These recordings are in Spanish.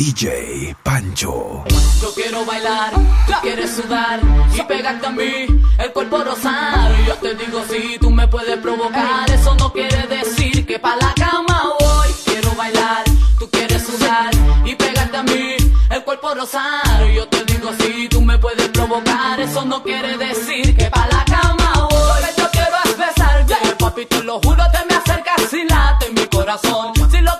DJ Pancho. Yo quiero bailar, tú quieres sudar y pegarte a mí, el cuerpo rosar. Yo te digo si tú me puedes provocar, eso no quiere decir que pa' la cama voy. Quiero bailar, tú quieres sudar y pegarte a mí, el cuerpo rosar. Yo te digo si tú me puedes provocar, eso no quiere decir que pa' la cama voy. Yo quiero besarte, papi, te lo juro, te me acercas y late mi corazón. Si lo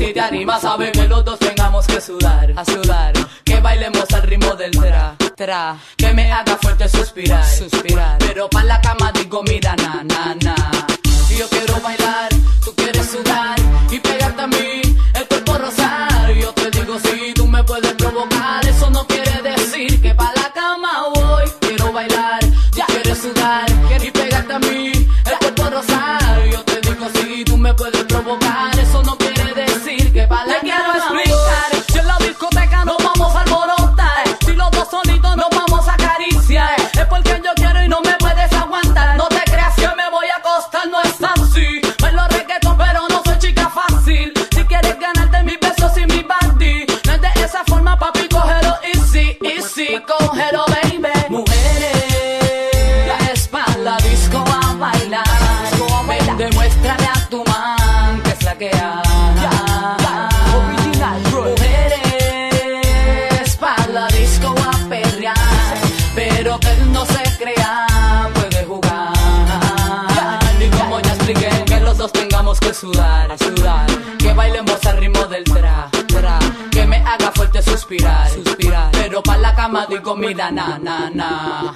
y te animas, sabe que los dos tengamos que sudar, a sudar. Que bailemos al ritmo del tra, tra. Que me haga fuerte suspirar, suspirar. Pero pa' la cama digo, mira, na, na, na. Cama digo, mira, na, na, na.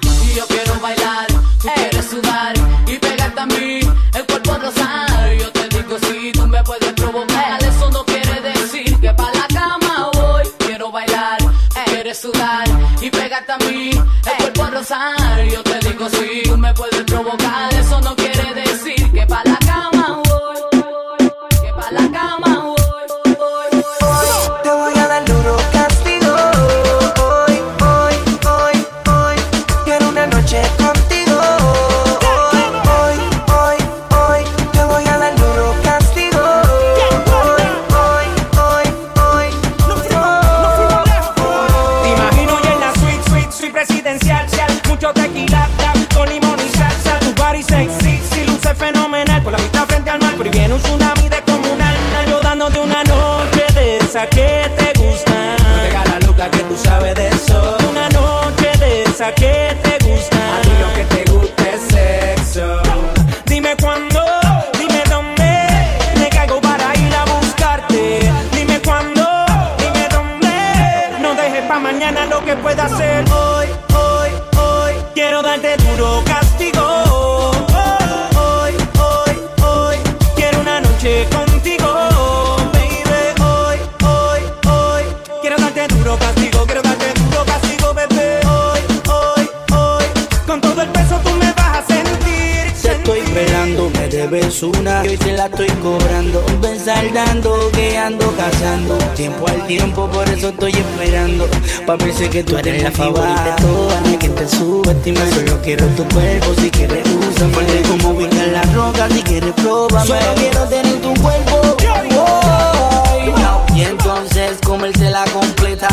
Quiero debes una y hoy te la estoy cobrando. Ven saldando, que ando cazando. Tiempo al tiempo, por eso estoy esperando. Pa' ver si que tú eres la favorita de todas. Quien te subestima, solo quiero tu cuerpo. Si quieres, usa fuerte como ubicar la roca. Si quieres, prueba. Solo quiero tener tu cuerpo. Y entonces comérsela completa.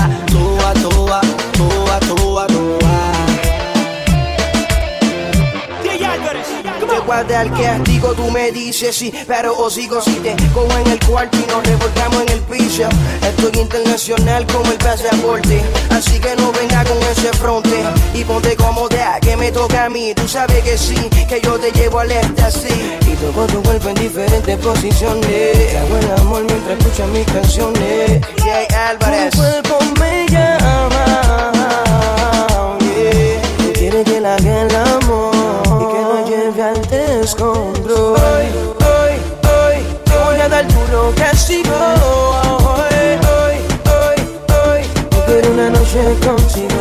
Al castigo, tú me dices sí, pero os sigo si te cojo en el cuarto y nos revolcamos en el piso. Estoy internacional como el pasaporte, así que no venga con ese fronte y ponte cómoda que me toca a mí. Tú sabes que sí, que yo te llevo al éxtasis y toco tu cuerpo en diferentes posiciones. Te hago el amor mientras escuchas mis canciones. Jay Álvarez. Tu cuerpo me escombro. Hoy, hoy, hoy, te voy a dar duro castigo. Hoy, hoy, hoy, hoy, quiero una noche contigo.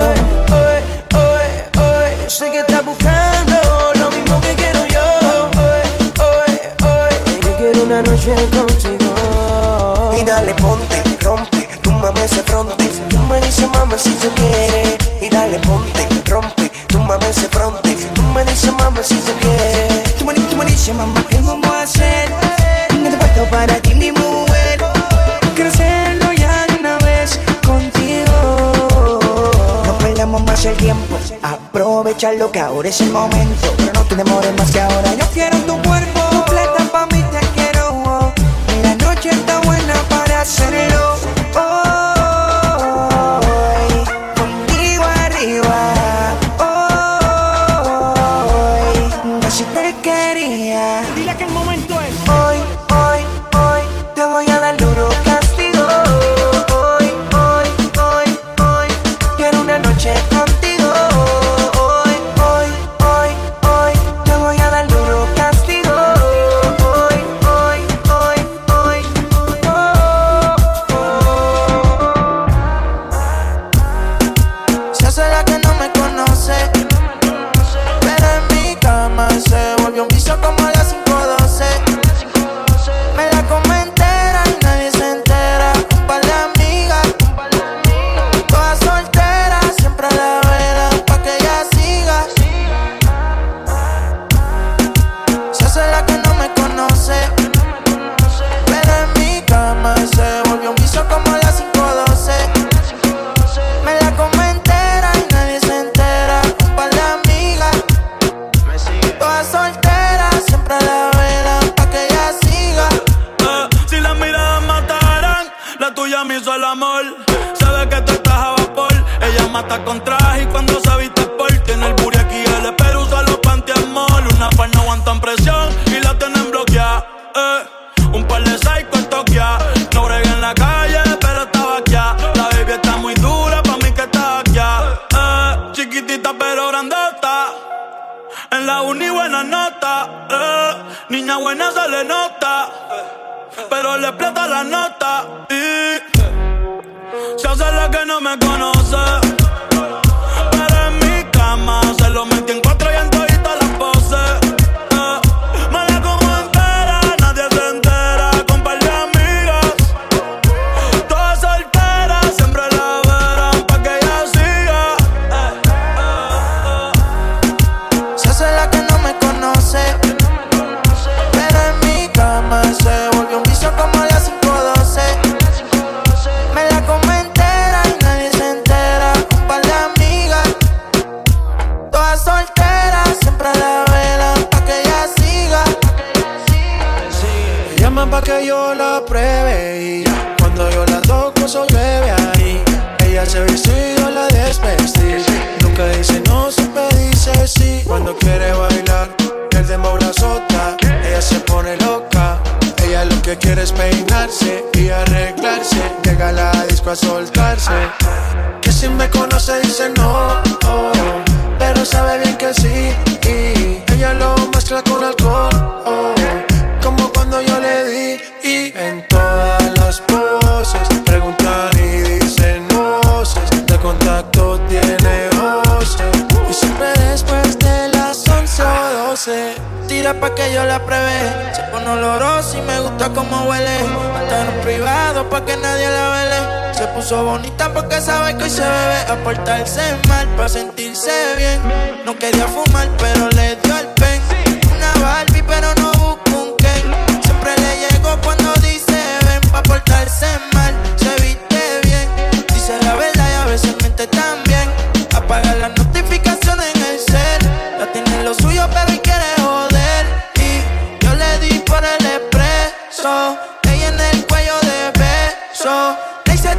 Hoy, hoy, hoy, hoy, sé que estás buscando lo mismo que quiero yo. Hoy, hoy, hoy, yo quiero una noche contigo. Y dale, ponte, rompe, túmbame ese fronte. Tú me dices, mami, si tú quieres. 시작해 투머니 투머니 시험만 해본 모아셋 나도 봤다 para ti mi mujer quiero serlo ya de una vez contigo no perdamos más el tiempo aprovecha lo que ahora es el momento pero no te demores más que ahora yo quiero tu cuerpo tu plata pa' mí te quiero la noche está buena para hacerlo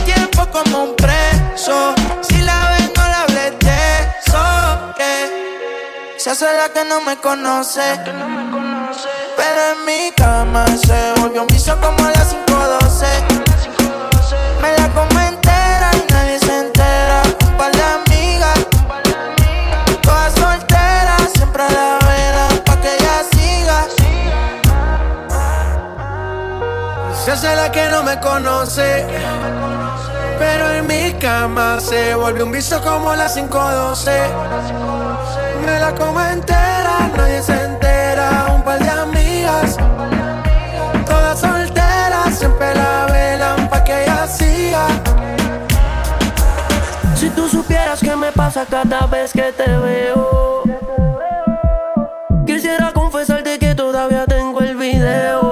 tiempo como un preso. Si la ves, no la hables de eso. Que se hace la que no me conoce. Pero en mi cama se volvió un piso como a las 512. Yo soy la que no me conoce. Pero en mi cama se volvió un vicio como la 512. Me la como entera, nadie se entera. Un par de amigas, todas solteras, siempre la velan pa' que ella siga. Si tú supieras que me pasa cada vez que te veo, quisiera confesarte que todavía tengo el video.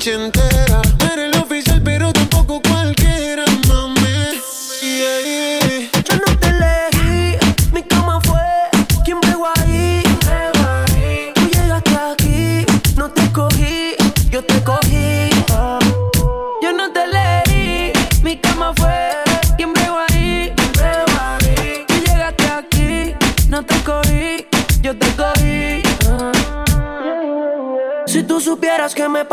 noche entera.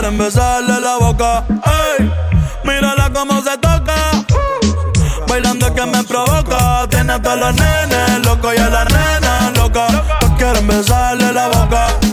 quieren besarle la boca. Ey, mírala cómo se toca. Bailando que me provoca. Tiene a todos los nenes locos y a la nena loca. Todos quieren besarle la boca.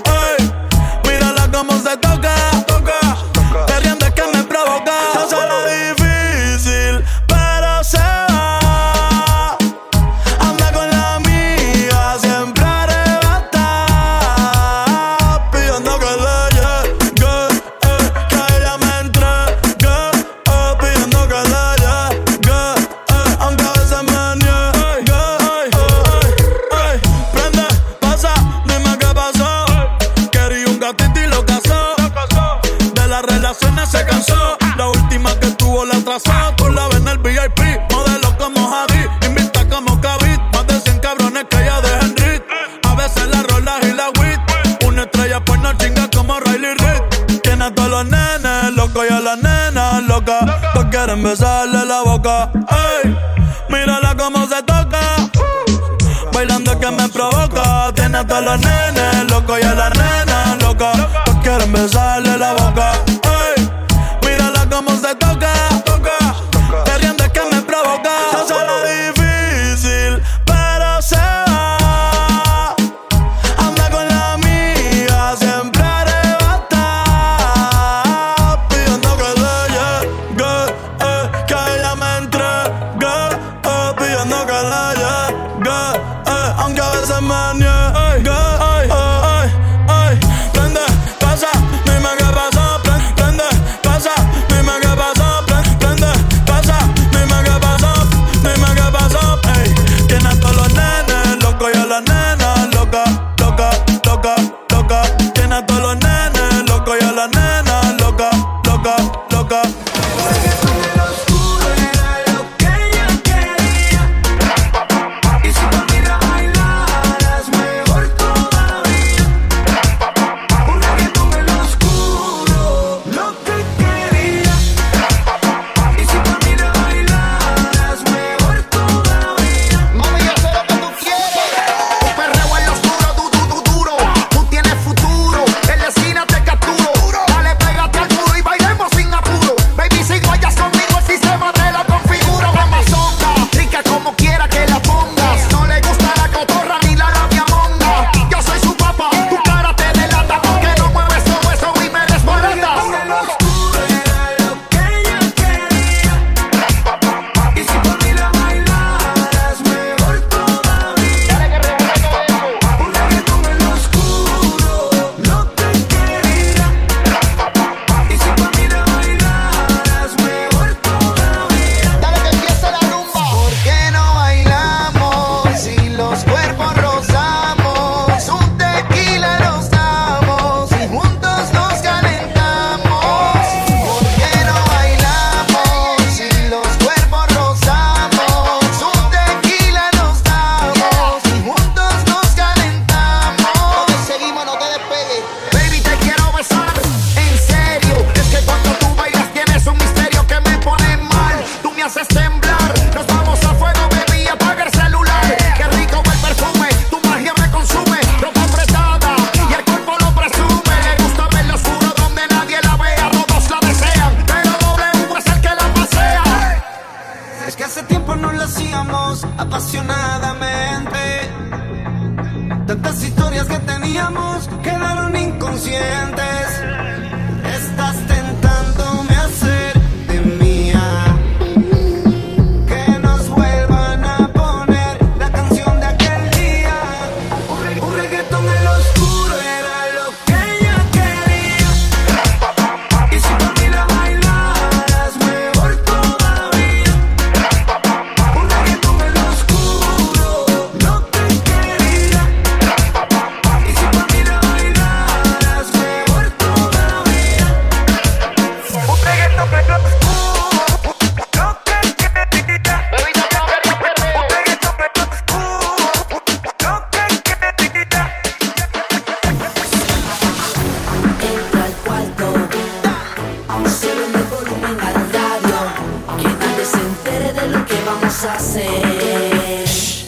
Quiero besarle la boca. Ey, mírala cómo se toca. Bailando que me provoca. Tiene hasta los nenes locos y a la nena loca. Todos quieren besarle la boca.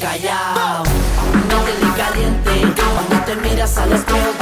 Callao, no te di caliente. Cuando te miras al espejo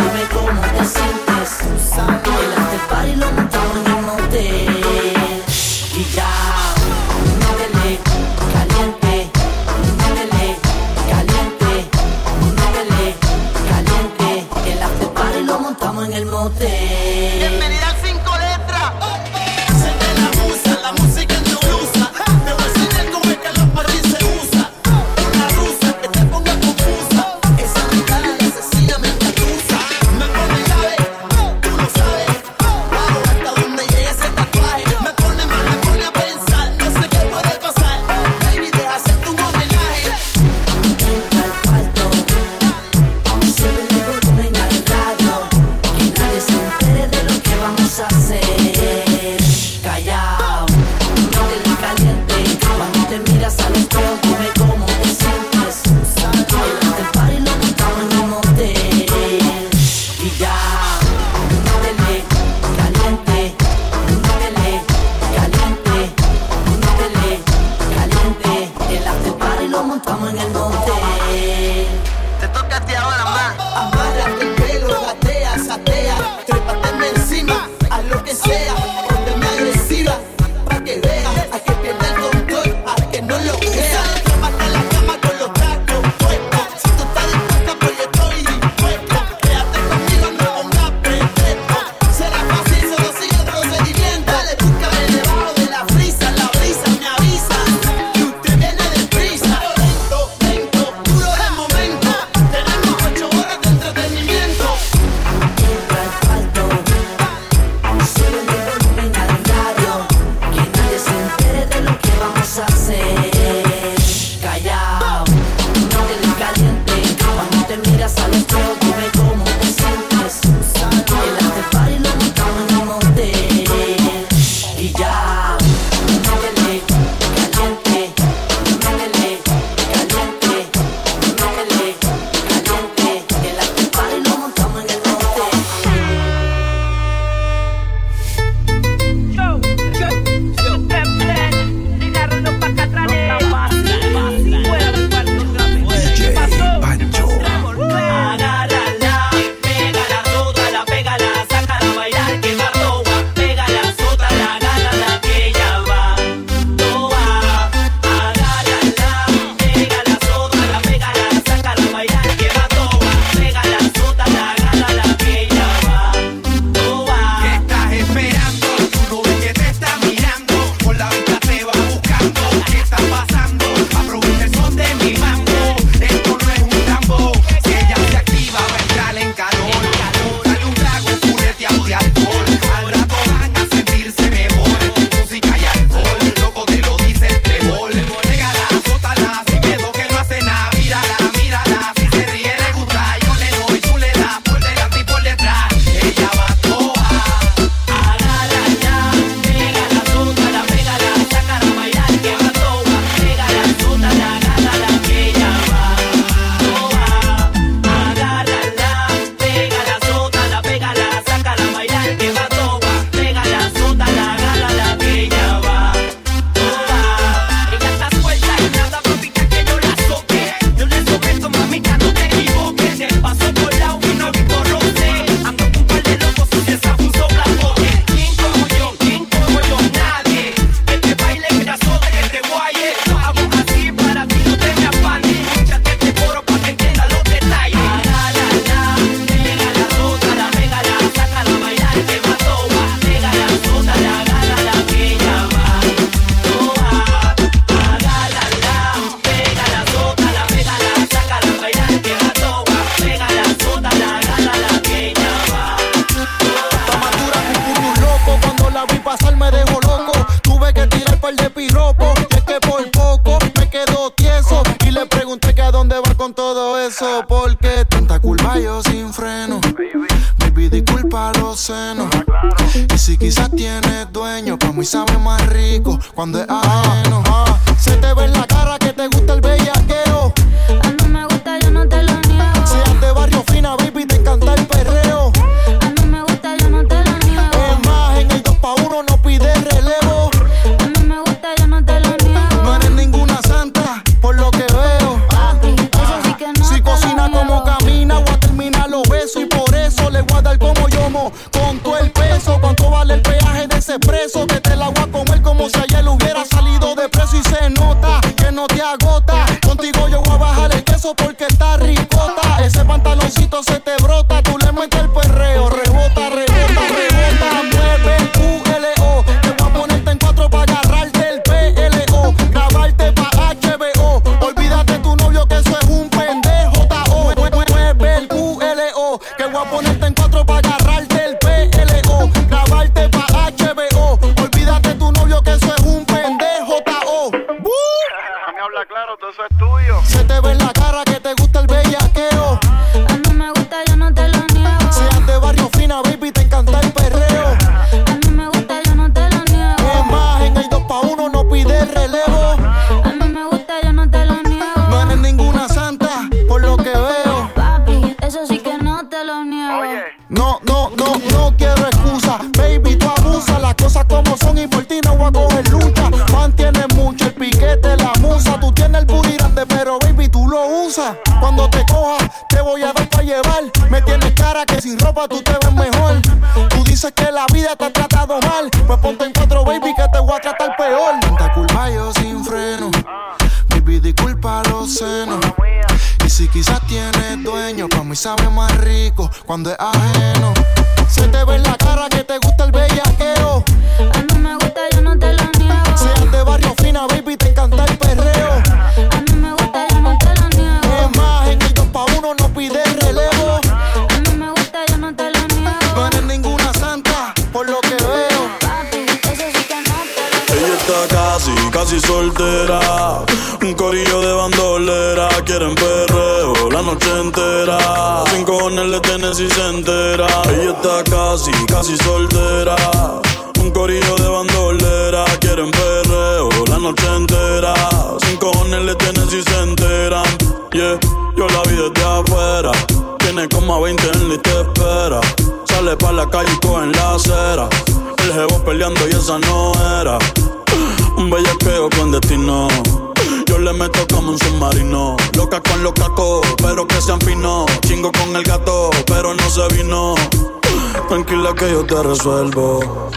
que yo te resuelvo.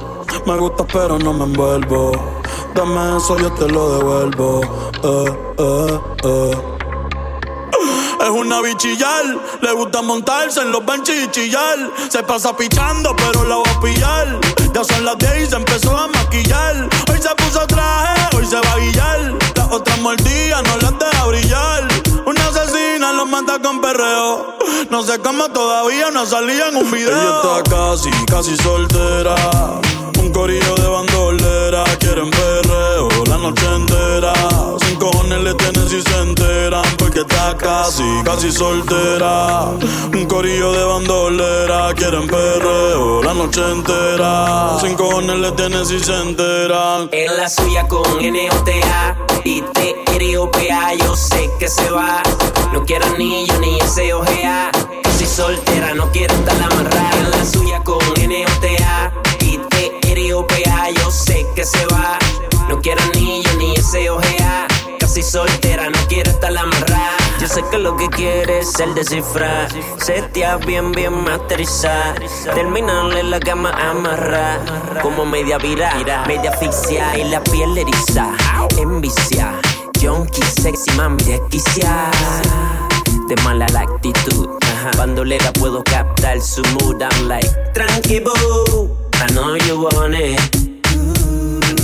Me gusta pero no me envuelvo. Dame eso, yo te lo devuelvo. Eh, eh, eh. Es una bichillar, le gusta montarse en los benches y chillar. Se pasa pichando, pero la va a pillar. Ya son las 10 y se empezó a maquillar. Hoy se puso traje, hoy se va a guillar. Las otras mordidas no las deja brillar. Una asesina lo mata con perreo. No sé cómo todavía no salía en un video. Ella está casi, casi soltera. Un corillo de bandera quieren perreo la noche entera. Sin cojones le tienen si se enteran, porque está casi, casi soltera. Un corillo de bandolera quieren perreo la noche entera. Sin cojones le tienen si se enteran. En la suya con NOTA y TROPA, yo sé que se va. No quiero anillo ni ese OGA. Casi soltera, no quiero estar amarrada. En la suya con N-O-TAP yo sé que se va. No quiero anillo ni ese ojea. Casi soltera, no quiero estar la amarrada. Yo sé que lo que quieres es el descifrar. Setea bien, bien masterizar. Terminarle la cama amarrar. Como media vira, media asfixia y la piel eriza. Envicia, junkie, sexy, mami, desquiciar de mala la actitud. Ajá. Bandolera puedo captar su mood. I'm like, tranqui I know you want it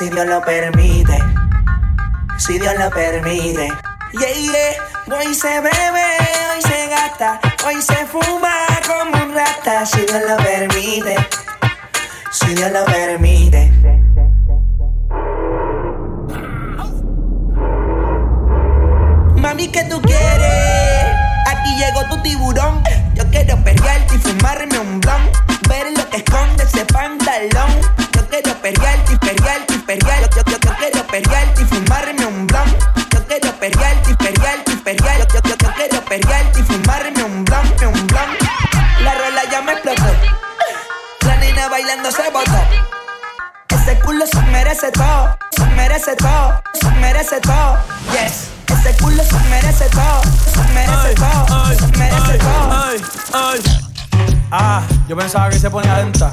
si Dios lo permite, si Dios lo permite. Yeah, yeah. Hoy se bebe, hoy se gasta, hoy se fuma como un rata, si Dios lo permite, si Dios lo permite. Mami, ¿qué tú quieres? Aquí llegó tu tiburón. Yo quiero perrearte y fumarme un blon. Ver lo que esconde ese pantalón. Yo quiero perrearte y perrearte perrear, yo, yo, yo, quiero perrear y fumarme un blunt. Yo quiero perrear y perrear y perrear, yo, yo, yo, quiero perrear y fumarme un blunt, un blunt. La rola ya me explotó, la nena bailando se botó. Ese culo se merece todo, se merece todo, se merece todo. Yes. Ese culo se merece todo, se merece todo, se merece todo. Ay, ay, ay. Ah, yo pensaba que se ponía lenta.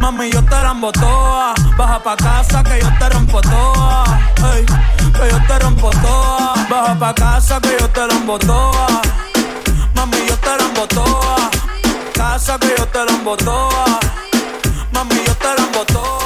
Mami, yo te la toa. Baja pa' casa que yo te rompo toa. Que yo te rompo toa. Baja pa' casa que yo te la toa. Mami, yo te la toa. Casa que yo te la toa. Mami, yo te la toa.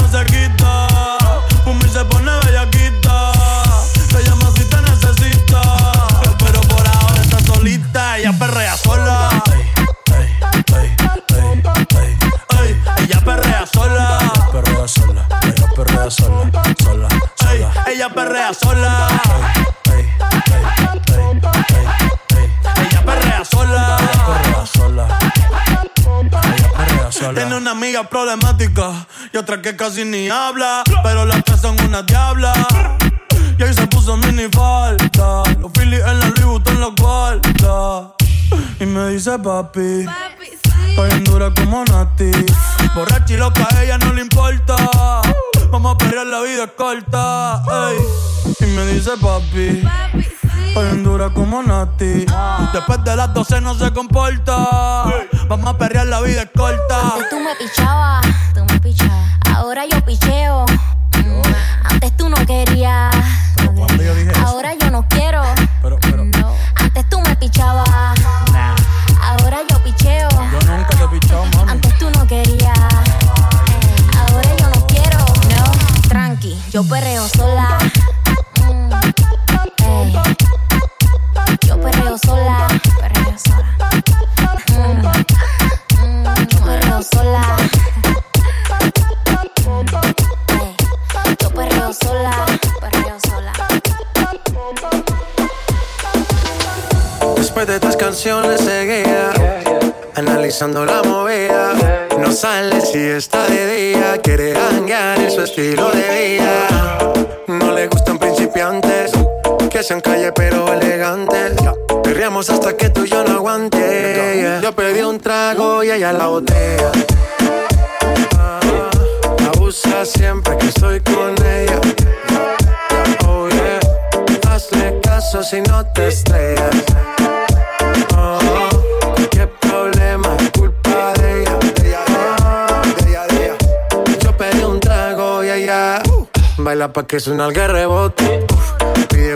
Ella perrea sola. Ella perrea sola. Tiene una amiga problemática y otra que casi ni habla. Pero las tres son una diabla. Y ahí se puso mini falta. Los Phillies en la Louis en la cuarta. Y me dice papi. dura como Nati. Borracha y loca, a ella no le importa. La vida es corta. ey. Y me dice papi. Estoy bien dura como Nati. Después de las 12 no se comporta. Vamos a perrear, la vida es corta. Antes tú me pichabas, tú me pichabas. Ahora yo picheo. Sola. Ey. Yo. Después de estas canciones seguía Analizando la movida No sale si está de día Quiere hanguear en su estilo de vida No le gustan principiantes Que sean calle pero elegantes Perreamos hasta que tú y yo no aguante Yo pedí un trago y ella la botella Ah, Abusa siempre que estoy con ella Oh yeah Hazle caso si no te estrellas Oh, qué problema es culpa de ella. Ella. Yo pedí un trago y ella baila pa' que suena el rebote. Uf, Pide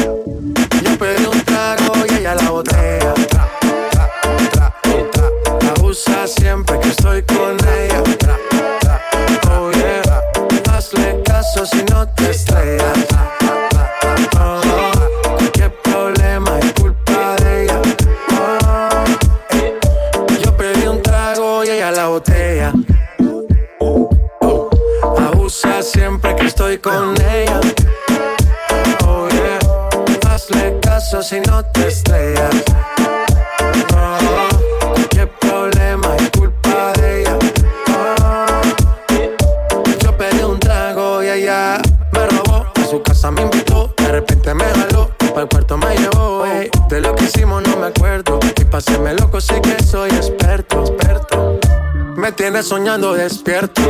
Despierto,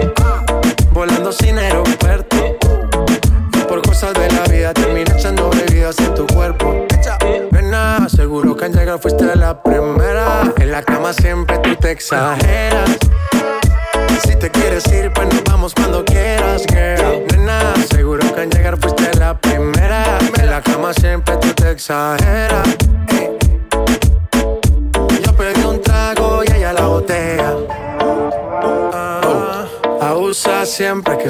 volando sin aeropuerto. Y por cosas de la vida terminé echando bebidas en tu cuerpo. Nena, seguro que al llegar fuiste la primera. En la cama siempre tú te exageras.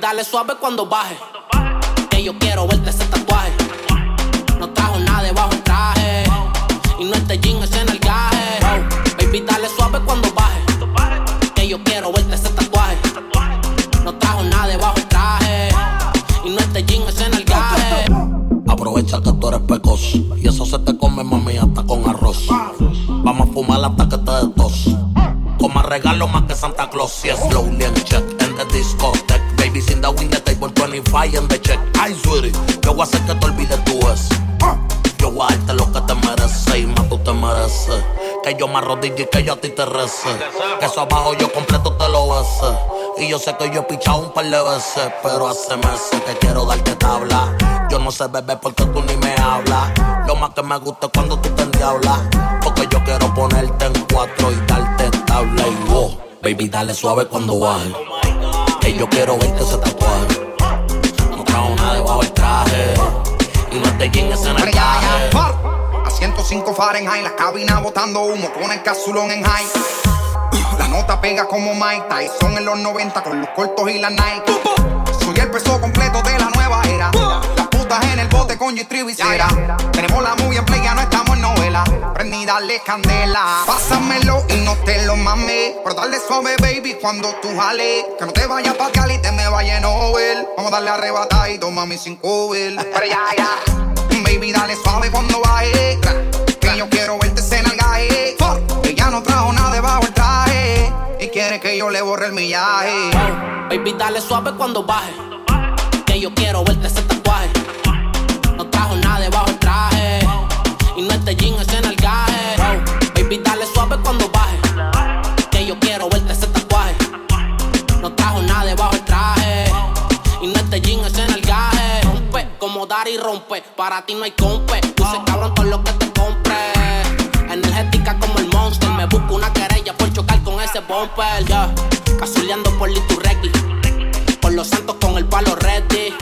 Dale suave cuando baje. Que yo quiero verte ese tatuaje. No trajo nada debajo el traje. Y no este jean, ese nalgaje. Oh, baby, dale suave cuando baje. Que yo quiero verte ese tatuaje. No trajo nada debajo el traje. Y no este jean, ese nalgaje. Aprovecha que tú eres pecoso y eso se te come mami hasta con arroz. Vamos a fumar hasta que te des tos. Como regalo más que Santa Claus. Me y que yo a ti te rece. Que eso abajo yo completo te lo bese. Y yo sé que yo he pichado un par de veces, pero hace meses que quiero darte tabla. Yo no sé beber porque tú ni me hablas. Lo más que me gusta es cuando tú te endiablas. Porque yo quiero ponerte en cuatro y darte tabla y wow. Baby, dale suave cuando baje. Que yo quiero verte ese tatuaje. No trajo nada debajo del traje. Y no te en el. A 105 Fahrenheit, la cabina botando humo con el casulón en high. La nota pega como Mike Tyson en los 90 con los cortos y la Nike. Soy el peso completo de la nueva era. Las putas en el bote con cera. Tenemos la movie en play, ya no estamos en novela. Prendí, dale candela. Pásamelo y no te lo mames. Pero dale suave, baby, cuando tú jales. Que no te vayas pa' Cali, te me vaya en Nobel. Vamos a darle arrebatadito, mami, sin cover. Pero ya, ya. Baby, dale suave cuando baje. Yo quiero verte nalgaje. Que ya no trajo nada debajo el traje. Y quiere que yo le borre el millaje. Baby, dale suave cuando baje. Que yo quiero verte ese tatuaje. No trajo nada debajo el traje. Y no este jean, ese nalgaje. Baby, dale suave cuando baje. Que yo quiero verte ese tatuaje. No trajo nada debajo el traje. Y no este jean, ese nalgaje. Rompe como dar y rompe. Para ti no hay compe. Tú se cabrón todo lo que te monster. Me busco una querella por chocar con ese bumper. Ya. Cazuleando por Liturregui. Por los santos con el palo ready.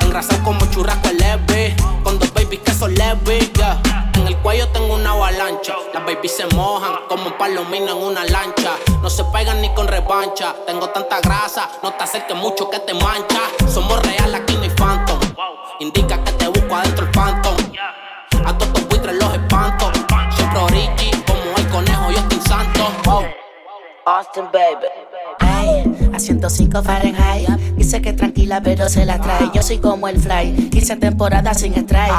Engrasado como churrasco leve. Con dos babies que son leves. ya. En el cuello tengo una avalancha. Las babies se mojan como un palomino en una lancha. No se pegan ni con revancha. Tengo tanta grasa, no te acerques mucho que te mancha. Somos real, aquí no hay phantom. Indica Austin, baby. Ay, a 105 Fahrenheit. Dice que tranquila, pero se la trae. Yo soy como el fly. 15 temporadas sin strike.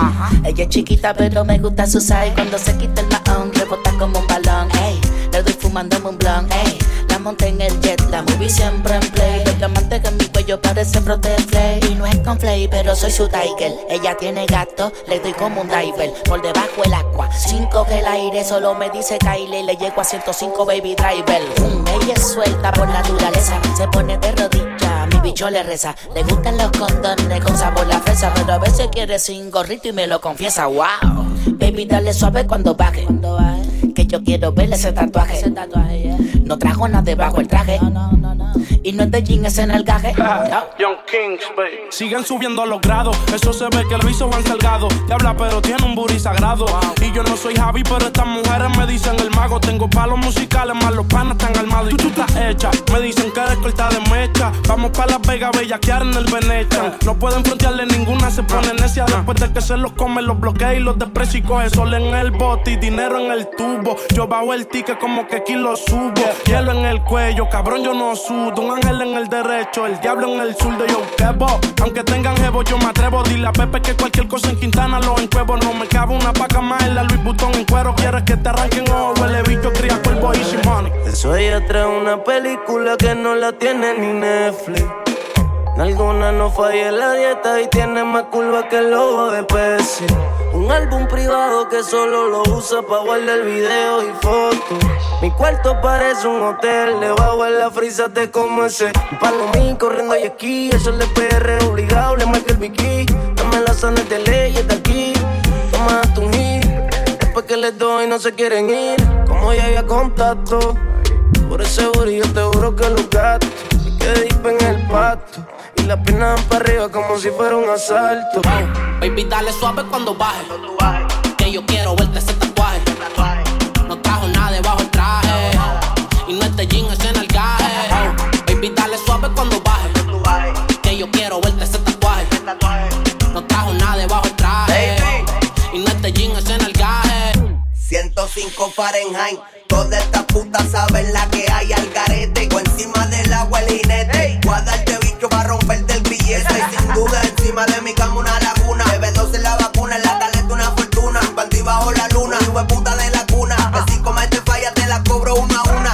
Ella es chiquita, pero me gusta su size. Cuando se quita el mahón, rebota como un balón. Ey, le doy fumándome un blunt. Ey, la monté en el jet, la movie siempre en play. Los diamantes que en mi cuello parece flay Y no es con flay, pero soy su tiger. Ella tiene gato, le doy como un diver. Por debajo el agua, 5 que el aire solo me dice Kylie. Le llego a 105 baby driver. Mm, ella es suelta por naturaleza, se pone de rodillas. Mi bicho le reza, le gustan los condones con sabor a fresa, pero a veces quiere sin gorrito y me lo confiesa. Wow, baby, dale suave cuando baje. Que yo quiero verle ese tatuaje. No trajo nada debajo el traje. Y no es de jean, es en el gaje. Young Kings, baby. Siguen subiendo los grados. Eso se ve que el viso van salgado. Te habla, pero tiene un booty sagrado. Y yo no soy Javi, pero estas mujeres me dicen el mago. Tengo palos musicales, más los panas están armados. Y tú estás hecha. Me dicen que eres corta de mecha. Vamos para Las Vegas, bellaquear en el Venetian. No pueden frontearle ninguna, se pone necia. Después de que se los come, los bloquea y los desprecia y coge sol en el bote y dinero en el tubo. Yo bajo el ticket como que aquí lo subo. Hielo en el cuello, cabrón, yo no sudo. Un ángel en el derecho, el diablo en el zurdo. Yo quebo, aunque tengan jevo, yo me atrevo. Dile a Pepe que cualquier cosa en Quintana lo encuevo. No me cabe una paca más en la Louis Vuitton en cuero. Quieres que te arranquen ojo, huele bicho, cría cuervo y money. Eso ella trae una película que no la tiene ni Netflix. Alguna no falla la dieta y tiene más curva que el lobo de Pepsi. Un álbum privado que solo lo usa para guardar video y fotos. Mi cuarto parece un hotel, debajo en la frisa te como ese palomín corriendo y aquí. Eso le PR obligado, le marca el bikini. Dame las sanas de ley, está aquí. Toma tu hit. Después que les doy no se quieren ir. Como ya había contacto. Por ese yo te juro que los gatos me quedé deep en el pasto y las piernas para arriba como si fuera un asalto. Baby, dale suave cuando baje. Que yo quiero verte ese tatuaje. No trajo nada debajo el traje. Y no este jean, es en el gaje. Baby, dale suave cuando baje. Que yo quiero verte ese tatuaje. No trajo nada debajo el traje. Y no este jean, es en el gaje. 105 Fahrenheit. Todas estas putas saben la que hay al encima de mi cama una laguna. Bebe dos en la vacuna, en la caleta una fortuna. Panty bajo la luna, hijo puta de la cuna. Que si cometes falla te la cobro una a una.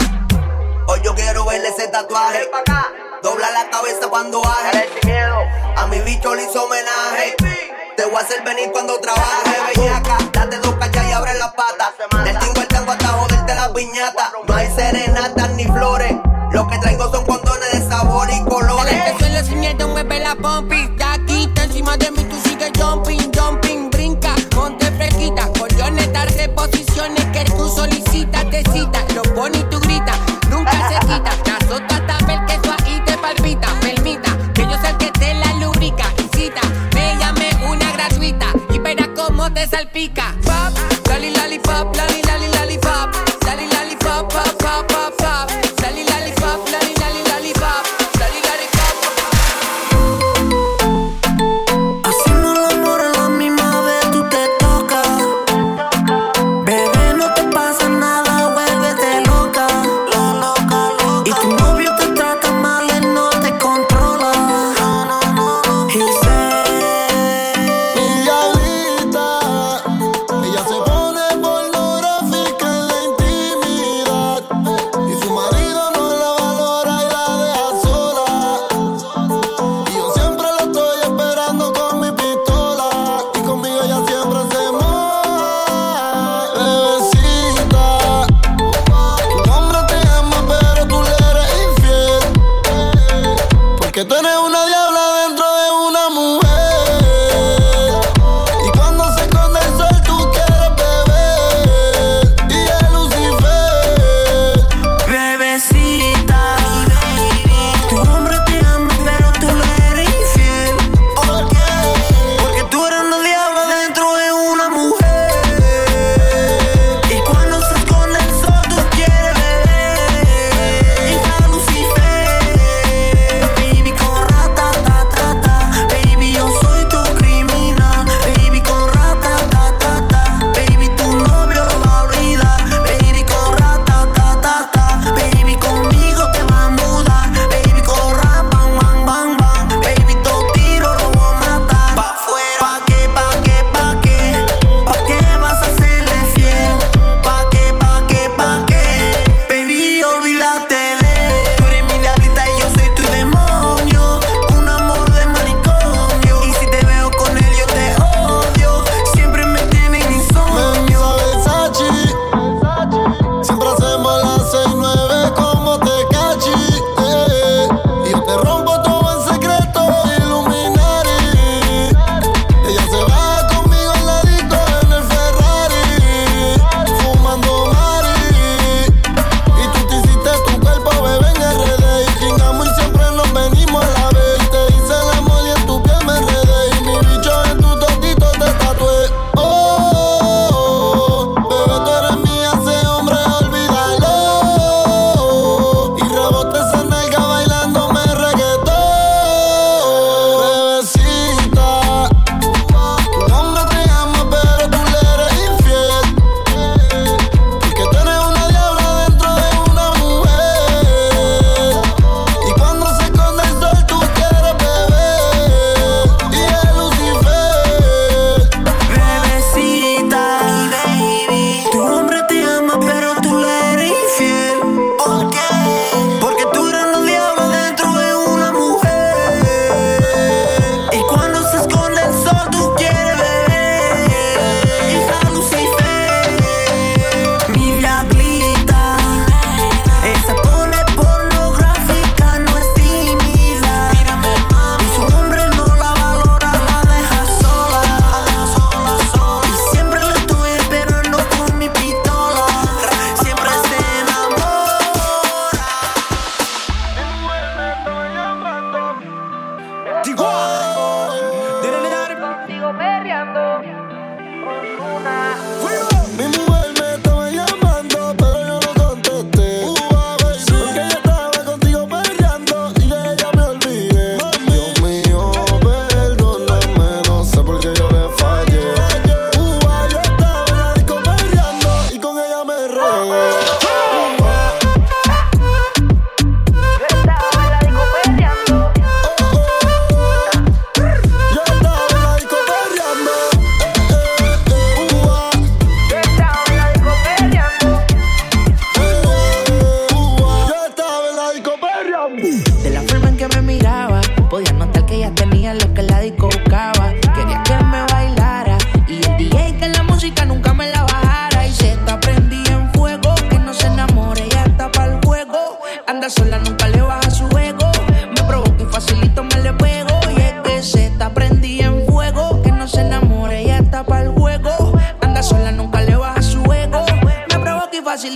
Hoy yo quiero verle ese tatuaje. Dobla la cabeza cuando baje. A mi bicho le hizo homenaje. Te voy a hacer venir cuando trabaje, bellaca. Date dos cachas y abre las patas. Del tingo el tango hasta joderte la piñata. No hay serenatas ni flores. Lo que traigo son condones de sabor y colores. Desde que suelo sin miedo mueve la pompi reposiciones que tú solicitas Te cita, lo pone y tú gritas Nunca se quita, te azota hasta ver que eso ahí te palpita Permita, que yo sé el que te la lubrica Y cita, me llame una gratuita Y verás cómo te salpica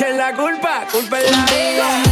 echen la culpa, culpa es la vida.